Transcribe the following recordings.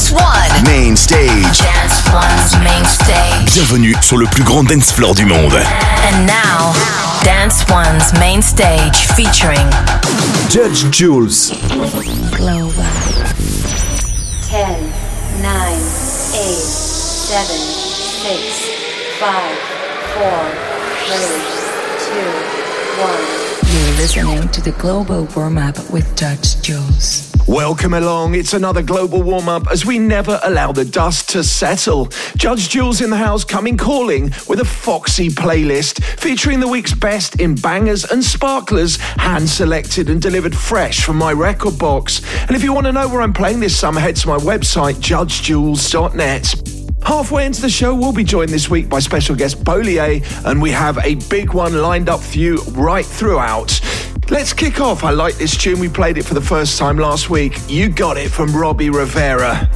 Dance One. Main stage. Dance One's main stage. Bienvenue sur le plus grand dance floor du monde. And now, Dance One's main stage featuring Judge Jules. Global. 10, 9, 8, 7, 6, 5, 4, 3, 2, 1. You're listening to the Global Warm Up with Judge Jules. Welcome along. It's another global warm up as we never allow the dust to settle. Judge Jules in the house coming calling with a foxy playlist featuring the week's best in bangers and sparklers, hand selected and delivered fresh from my record box. And if you want to know where I'm playing this summer, head to my website, judgejules.net. Halfway into the show, we'll be joined this week by special guest Bolier, and we have a big one lined up for you right throughout. Let's kick off. I like this tune. We played it for the first time last week. You got it from Robbie Rivera.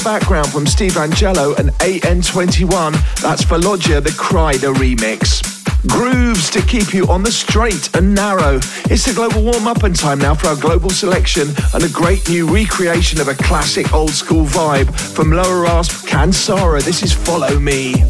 The background from Steve Angello and AN21. That's for Loggia, the Kryder remix. Grooves to keep you on the straight and narrow. It's the global warm up and time now for our global selection and a great new recreation of a classic old school vibe from Lower Rasp Kansara. This is Follow Me.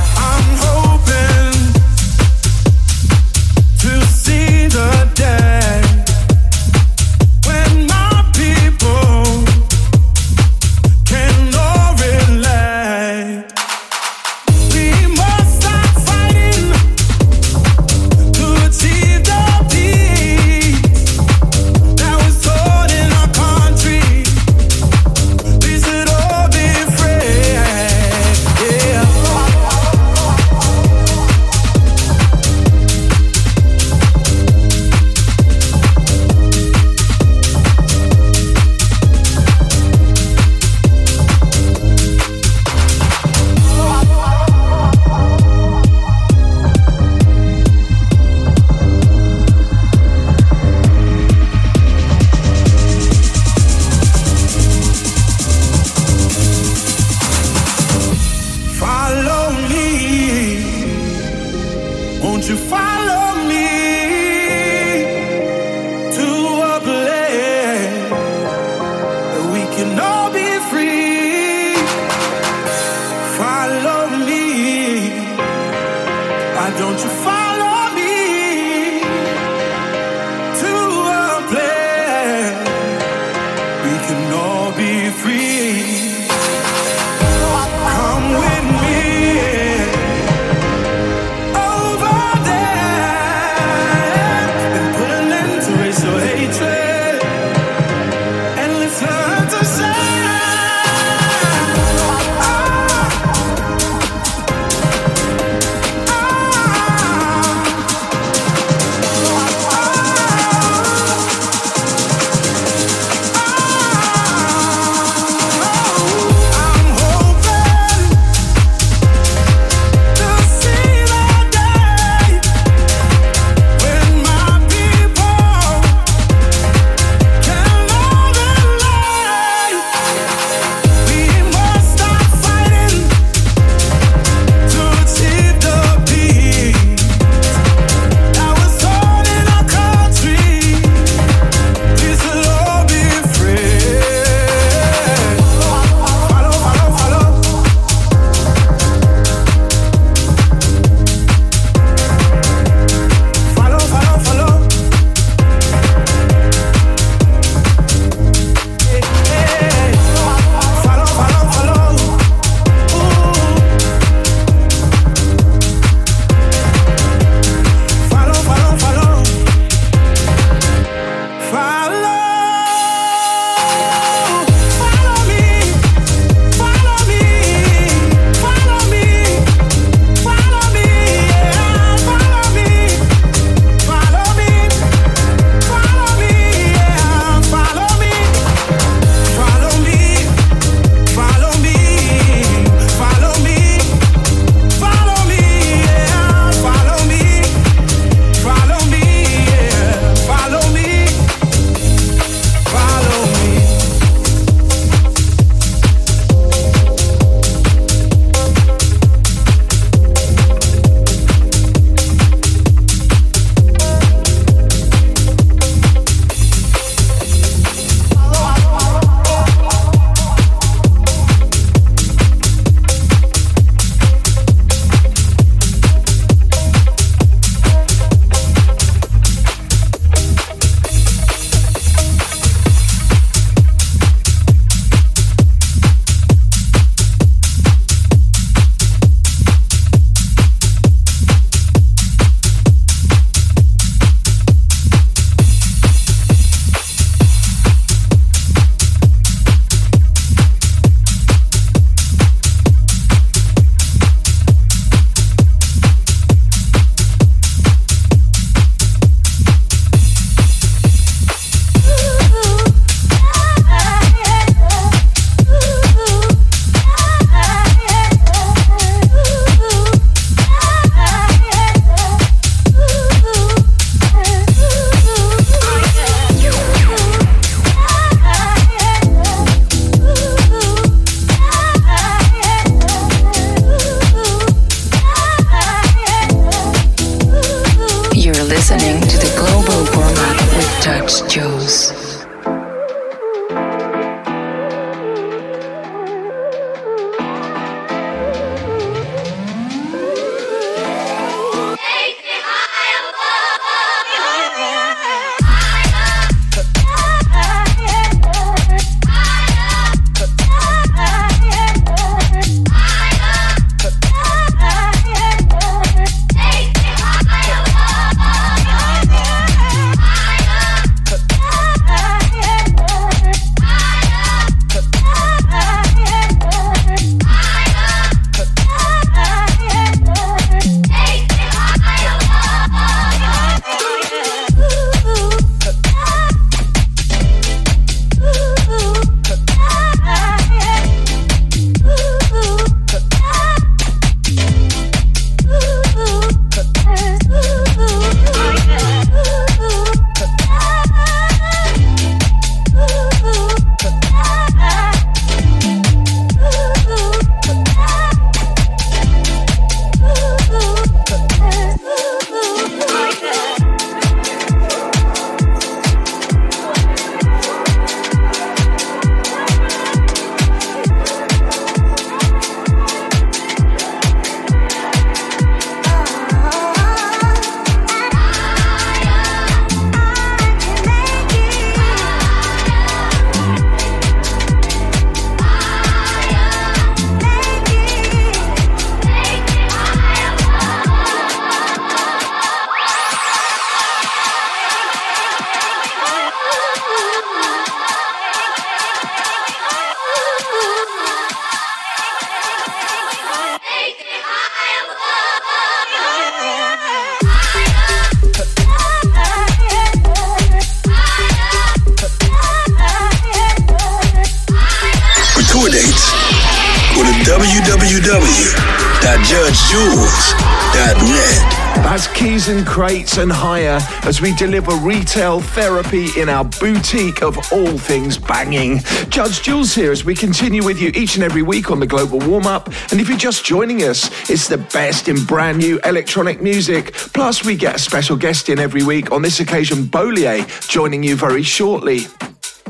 www.judgejules.net. That's Keys N Krates and Higher as we deliver retail therapy in our boutique of all things banging. Judge Jules here as we continue with you each and every week on the Global Warm Up. And if you're just joining us, it's the best in brand new electronic music. Plus, we get a special guest in every week. On this occasion, Bolier joining you very shortly.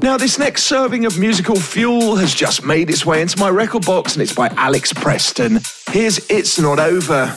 Now, this next serving of musical fuel has just made its way into my record box, and it's by Alex Preston. Here's It's Not Over.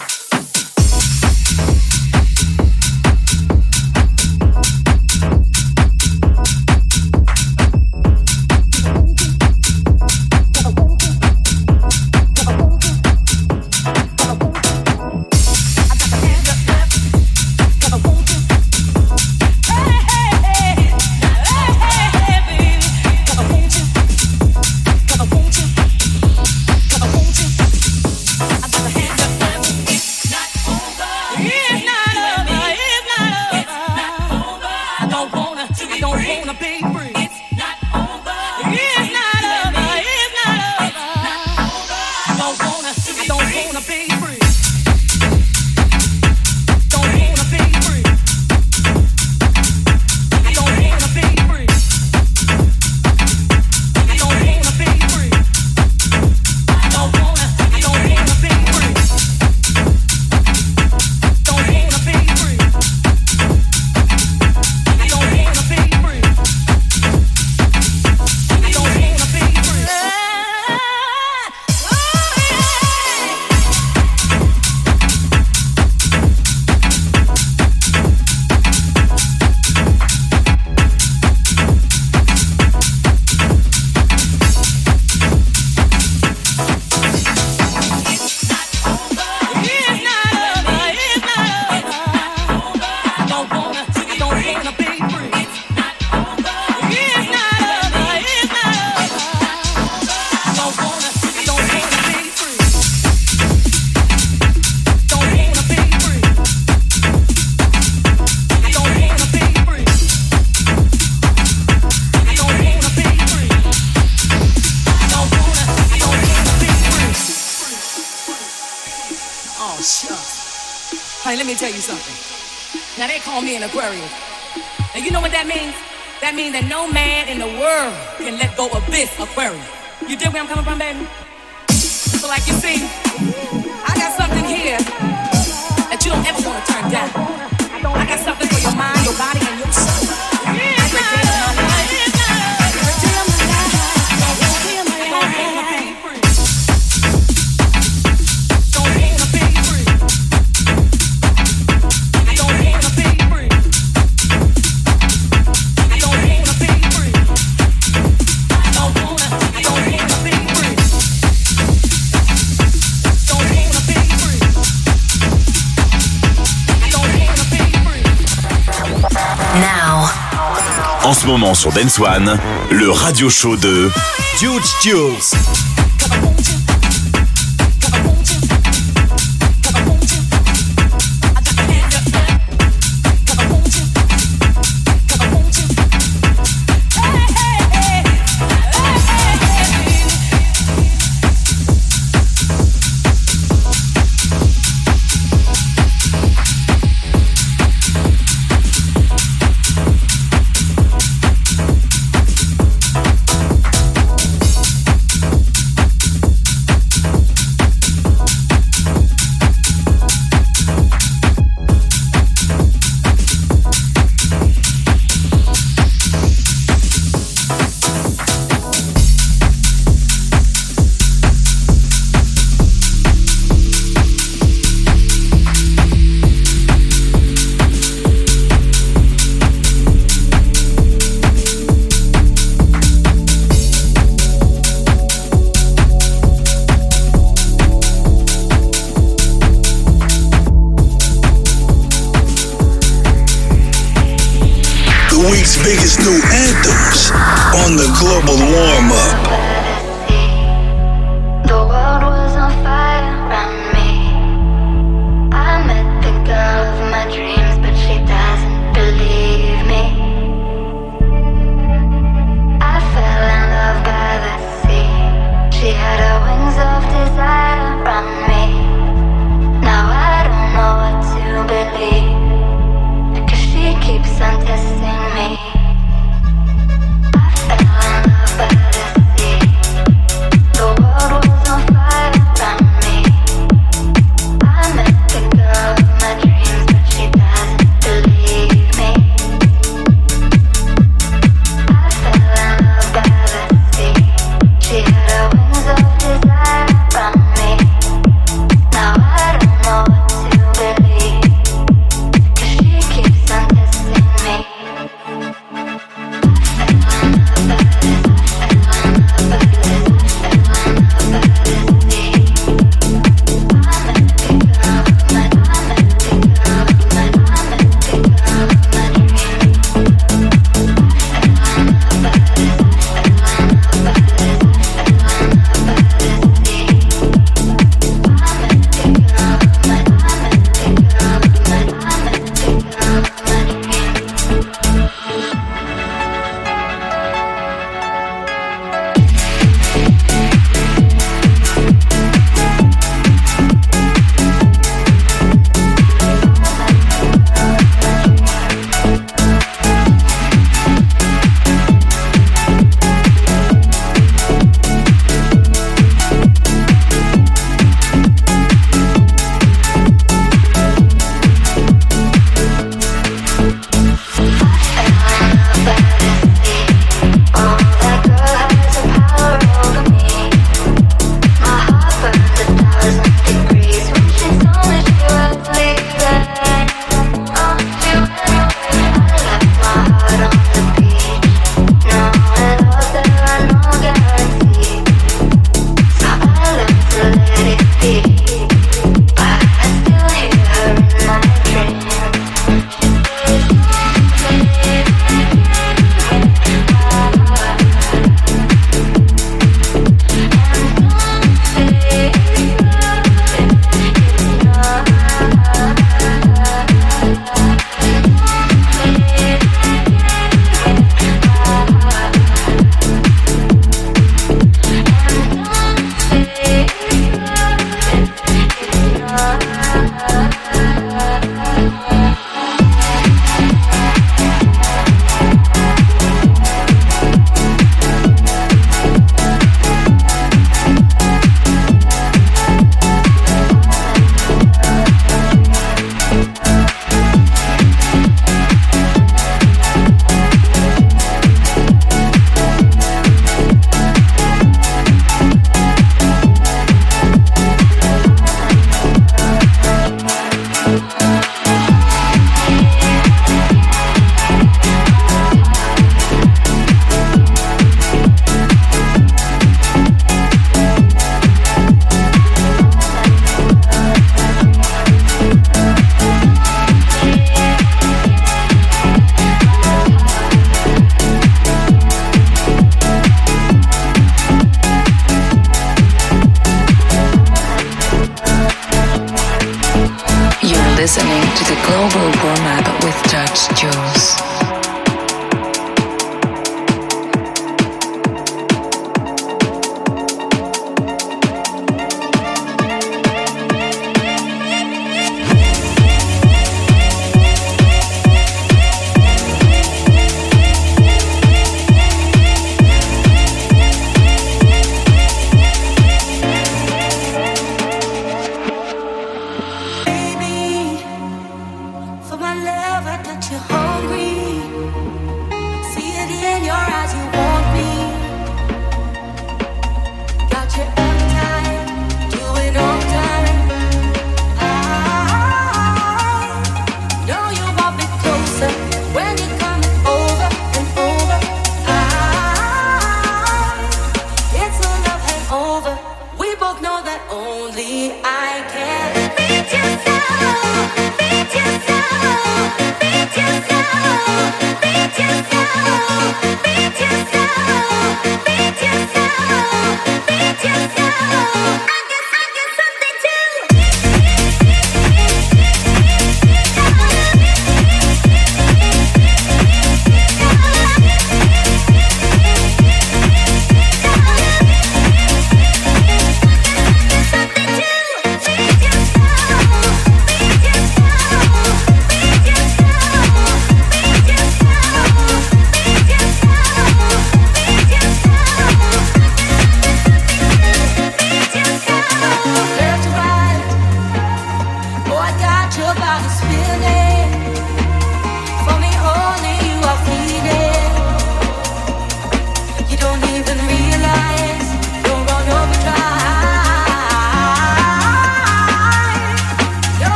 Moment sur Dance One, le radio show de Jules.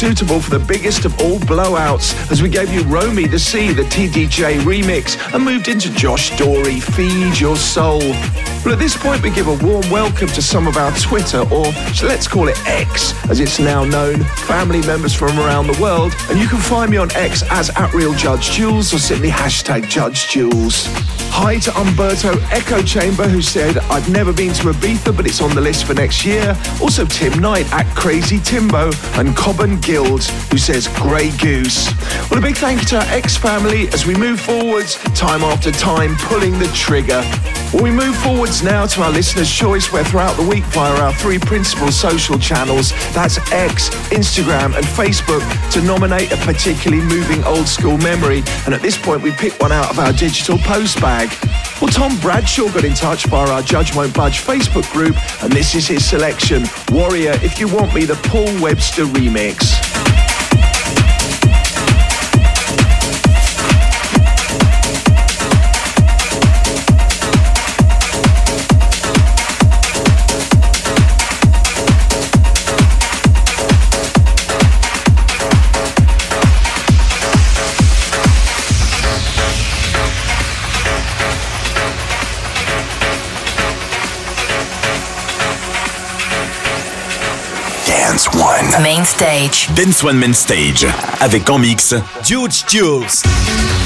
Suitable for the biggest of all blowouts as we gave you Romy to see the TDJ remix and moved into Josh Dory, Feed Your Soul. Well, at this point, we give a warm welcome to some of our Twitter, or let's call it X, as it's now known, family members from around the world. And you can find me on X as at Real Judge Jules or simply hashtag Judge Jules. Hi to Umberto Echo Chamber, who said, I've never been to Ibiza, but it's on the list for next year. Also, Tim Knight at Crazy Timbo, and Cobham Guild, who says, Grey Goose. Well, a big thank you to our ex family as we move forwards, time after time, pulling the trigger. Well, we move forwards now to our listeners' choice, where throughout the week, via our three principal social channels that's X, Instagram, and Facebook to nominate a particularly moving old school memory. And at this point, we pick one out of our digital post bag. Well, Tom Bradshaw got in touch via our Judge Won't Budge Facebook group, and this is his selection Warrior, If You Want Me, the Paul Webster remix. Main Stage. Dance One Main Stage. Avec en mix. Huge Jules.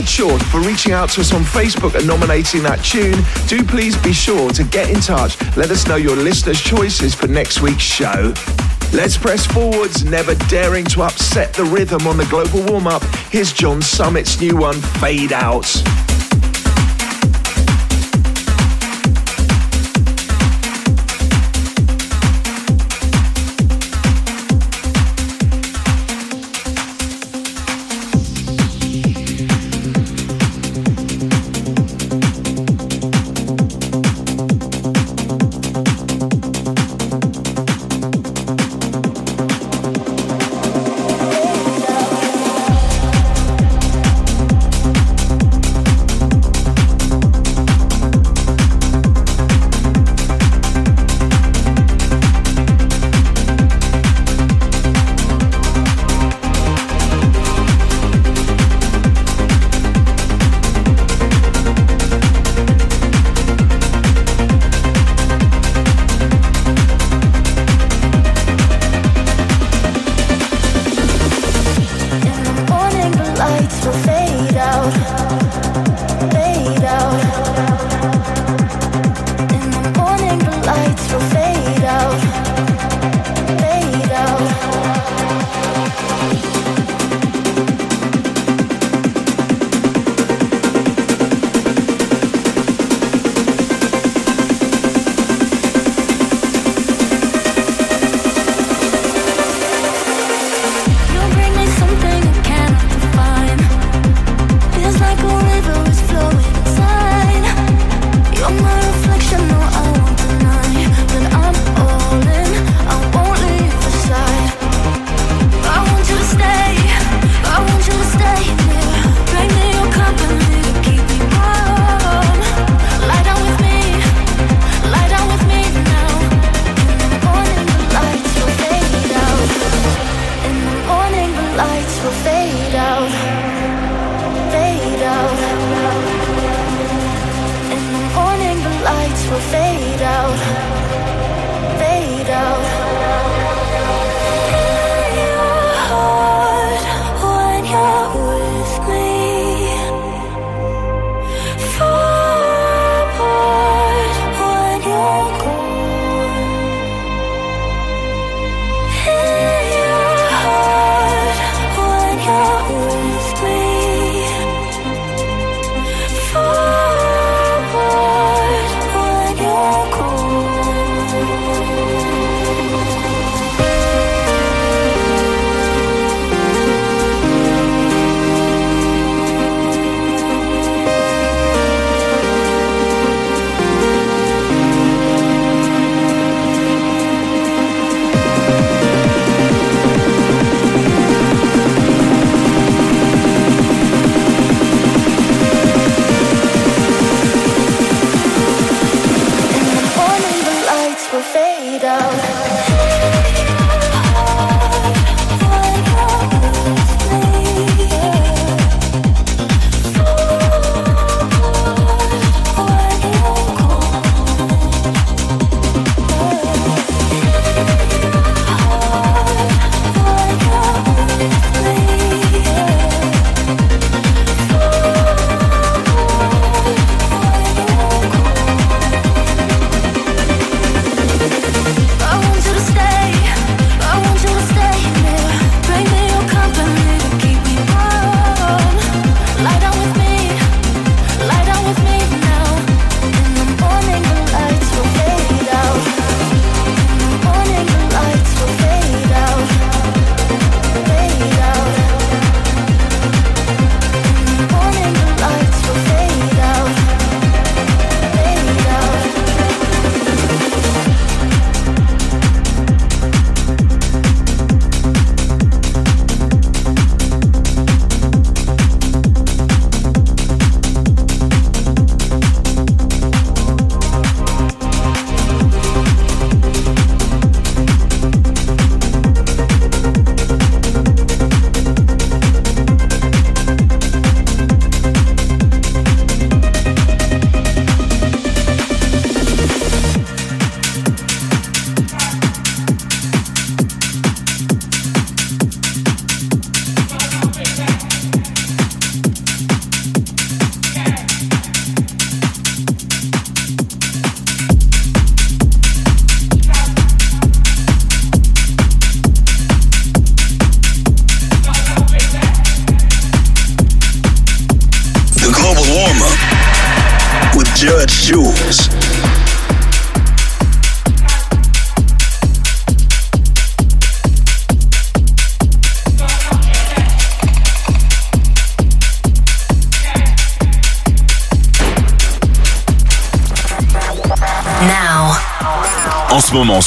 Bradshaw for reaching out to us on Facebook and nominating that tune. Do please be sure to get in touch. Let us know your listeners' choices for next week's show. Let's press forwards, never daring to upset the rhythm on the global warm up. Here's John Summit's new one, Fade Out.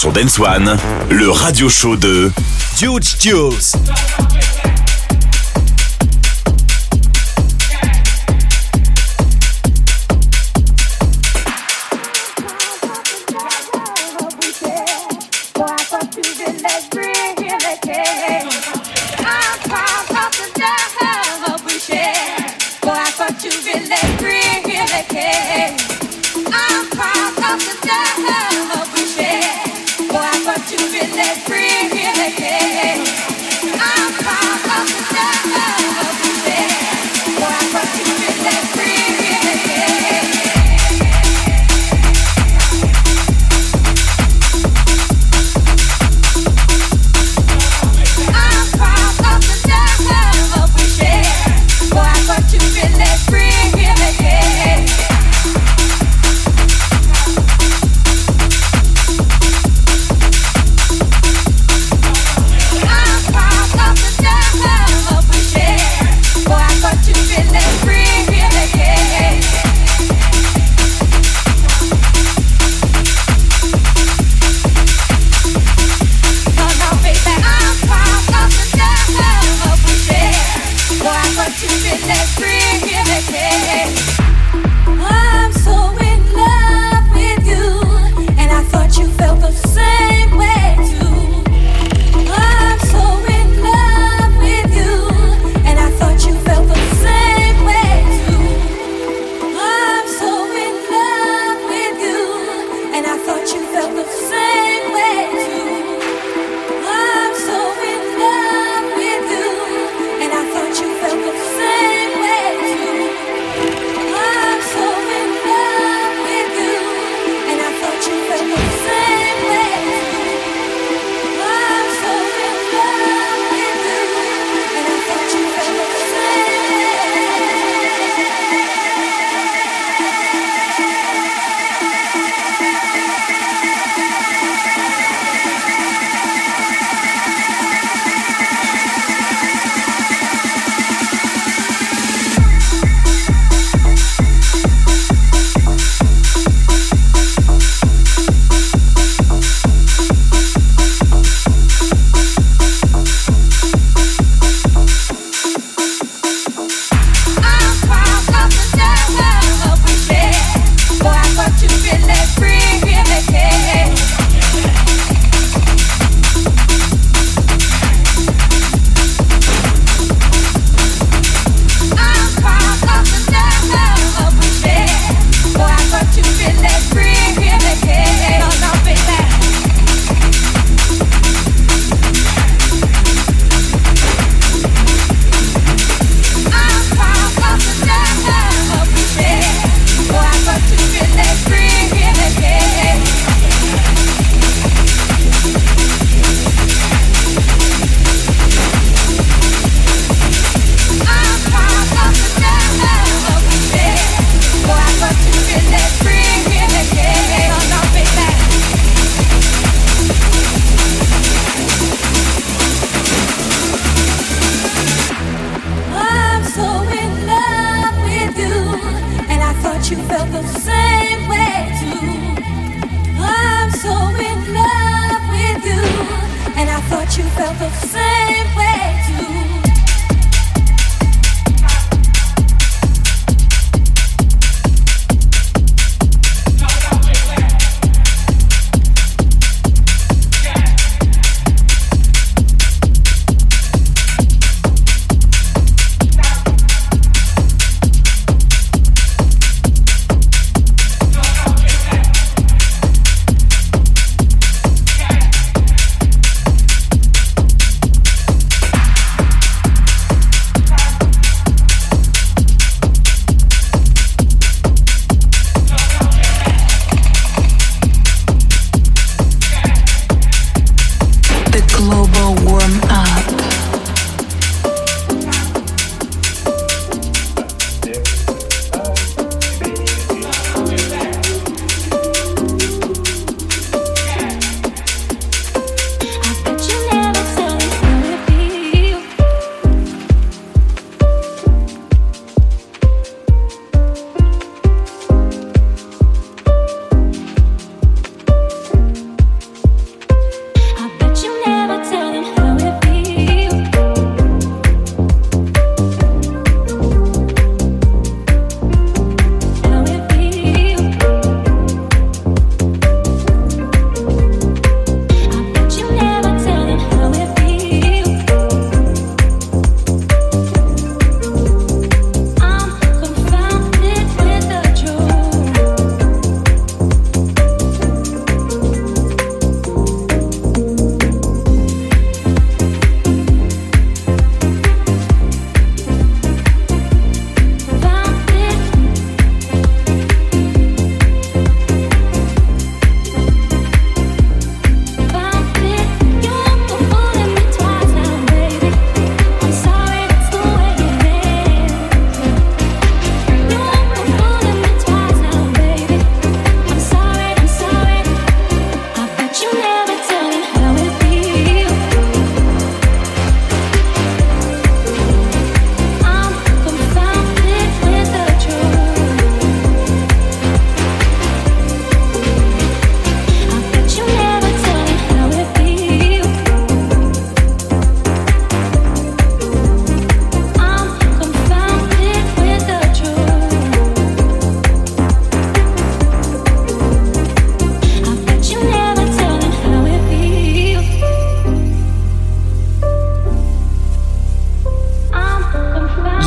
Sur Dance One, le radio show de Huge Jules.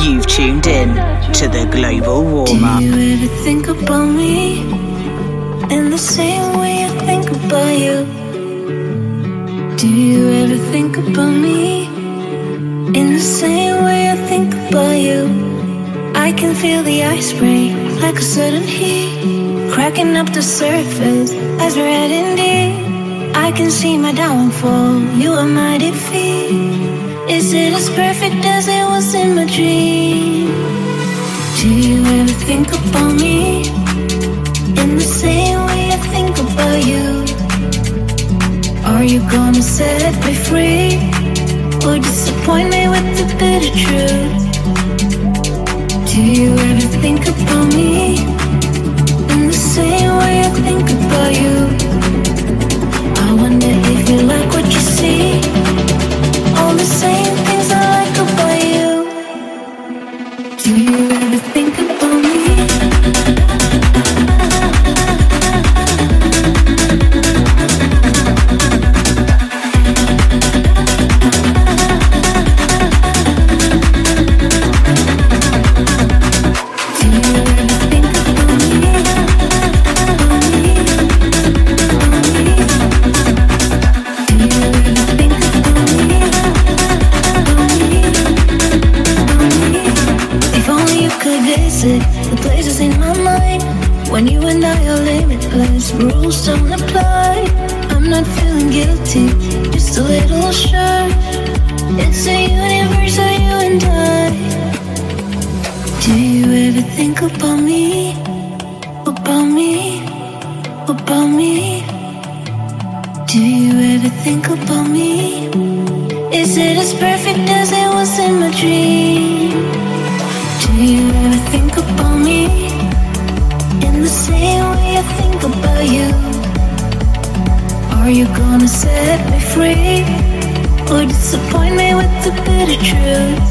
You've tuned in to the global warm up. Do you ever think about me in the same way I think about you? Do you ever think about me in the same way I think about you? I can feel the ice break like a sudden heat, cracking up the surface as red and deep. I can see my downfall, you are my defeat. Is it as perfect as it was in my dream? Do you ever think about me in the same way I think about you? Are you gonna set me free or disappoint me with the bitter truth? Do you ever think about me in the same way I think about you? I wonder if you like what you see, same things About me? Do you ever think about me? Is it as perfect as it was in my dream? Do you ever think about me? In the same way I think about you? Are you gonna set me free? Or disappoint me with the bitter truth?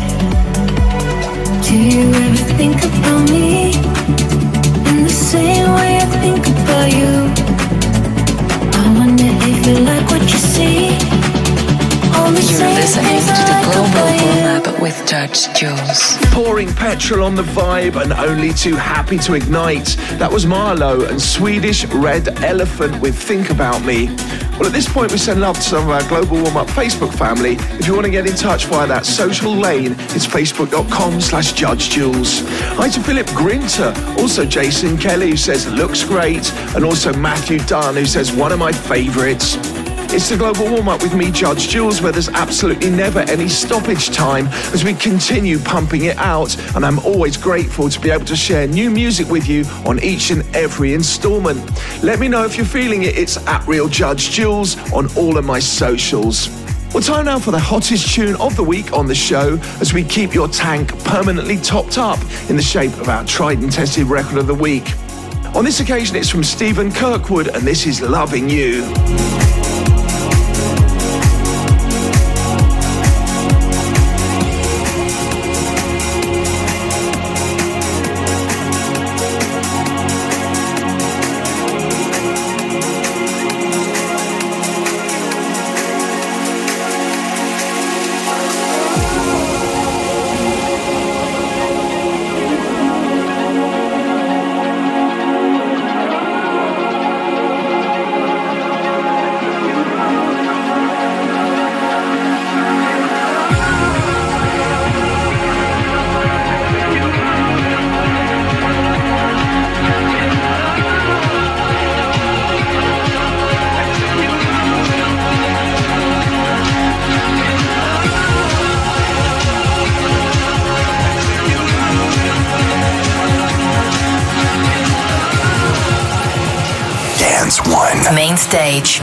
Do you ever think about me in the same way I think about you. I wonder if you like what you see. You're listening to the Global about. Warm Up with Judge Jules. Pouring petrol on the vibe and only too happy to ignite. That was Marlowe and Swedish Red Elephant with Think About Me. Well, at this point, we send love to some of our Global Warm Up Facebook family. If you want to get in touch via that social lane, it's facebook.com slash Judge Jules. Hi to Philip Grinter, also Jason Kelly, who says looks great, and also Matthew Dunn, who says one of my favourites. It's the Global Warm Up with me, Judge Jules, where there's absolutely never any stoppage time as we continue pumping it out. And I'm always grateful to be able to share new music with you on each and every installment. Let me know if you're feeling it. It's at Real Judge Jules on all of my socials. Well, time now for the hottest tune of the week on the show as we keep your tank permanently topped up in the shape of our tried and tested record of the week. On this occasion, it's from Stephen Kirkwood, and this is Loving You.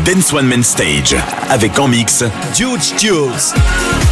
Dance One Main Stage. Avec en mix Huge Jules.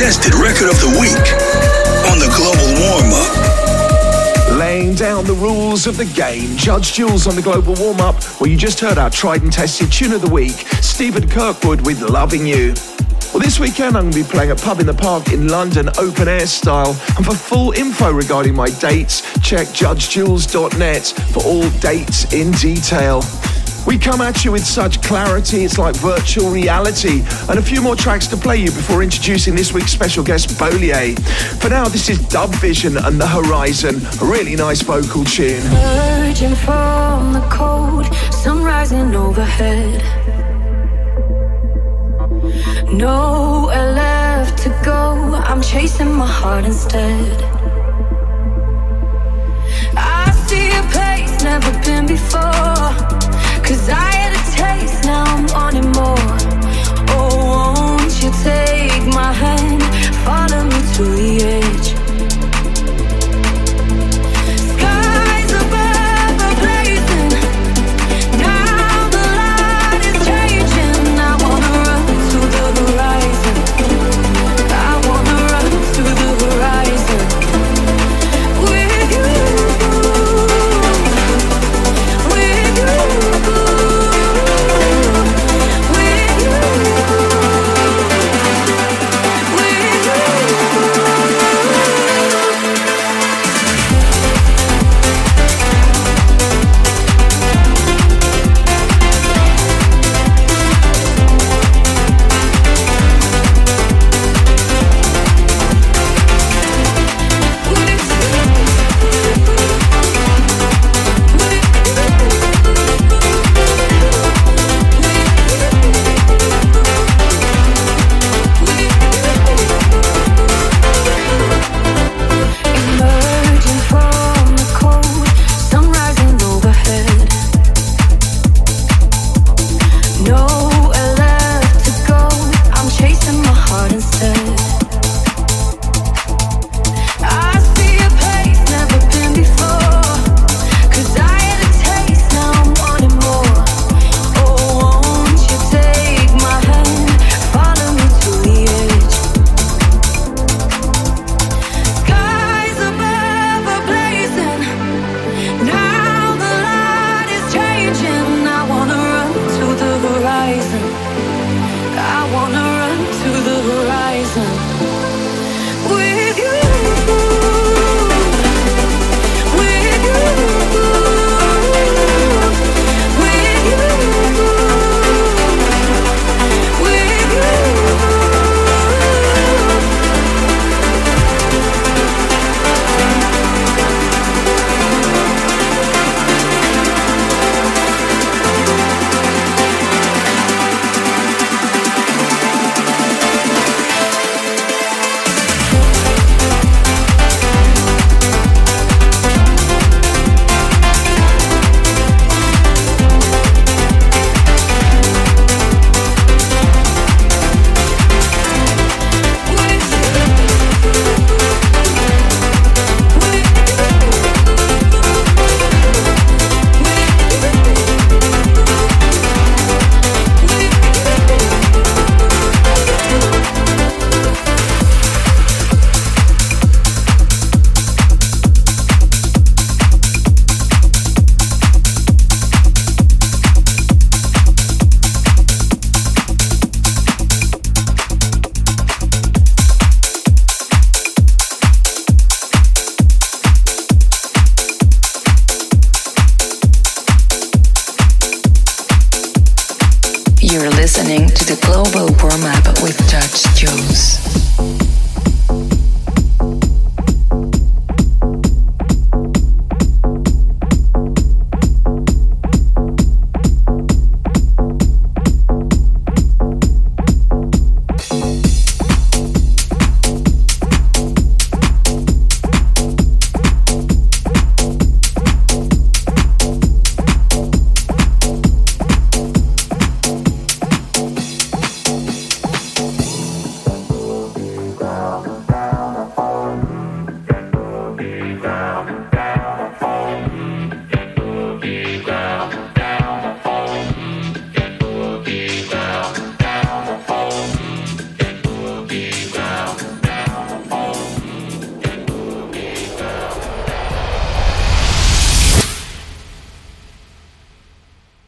And tested record of the week on the Global Warm Up. Laying down the rules of the game, Judge Jules on the Global Warm Up, where you just heard our tried and tested tune of the week, Stephen Kirkwood with Loving You. Well, this weekend I'm going to be playing at Pub in the Park in London, open air style. And for full info regarding my dates, check judgejules.net for all dates in detail. We come at you with such clarity, it's like virtual reality. And a few more tracks to play you before introducing this week's special guest, Bolier. For now, this is Dub Vision and The Horizon, a really nice vocal tune. Emerging from the cold, sun rising overhead. Nowhere left to go, I'm chasing my heart instead. I see a place never been before. To taste now on and more oh, won't you take my hand follow me to the edge?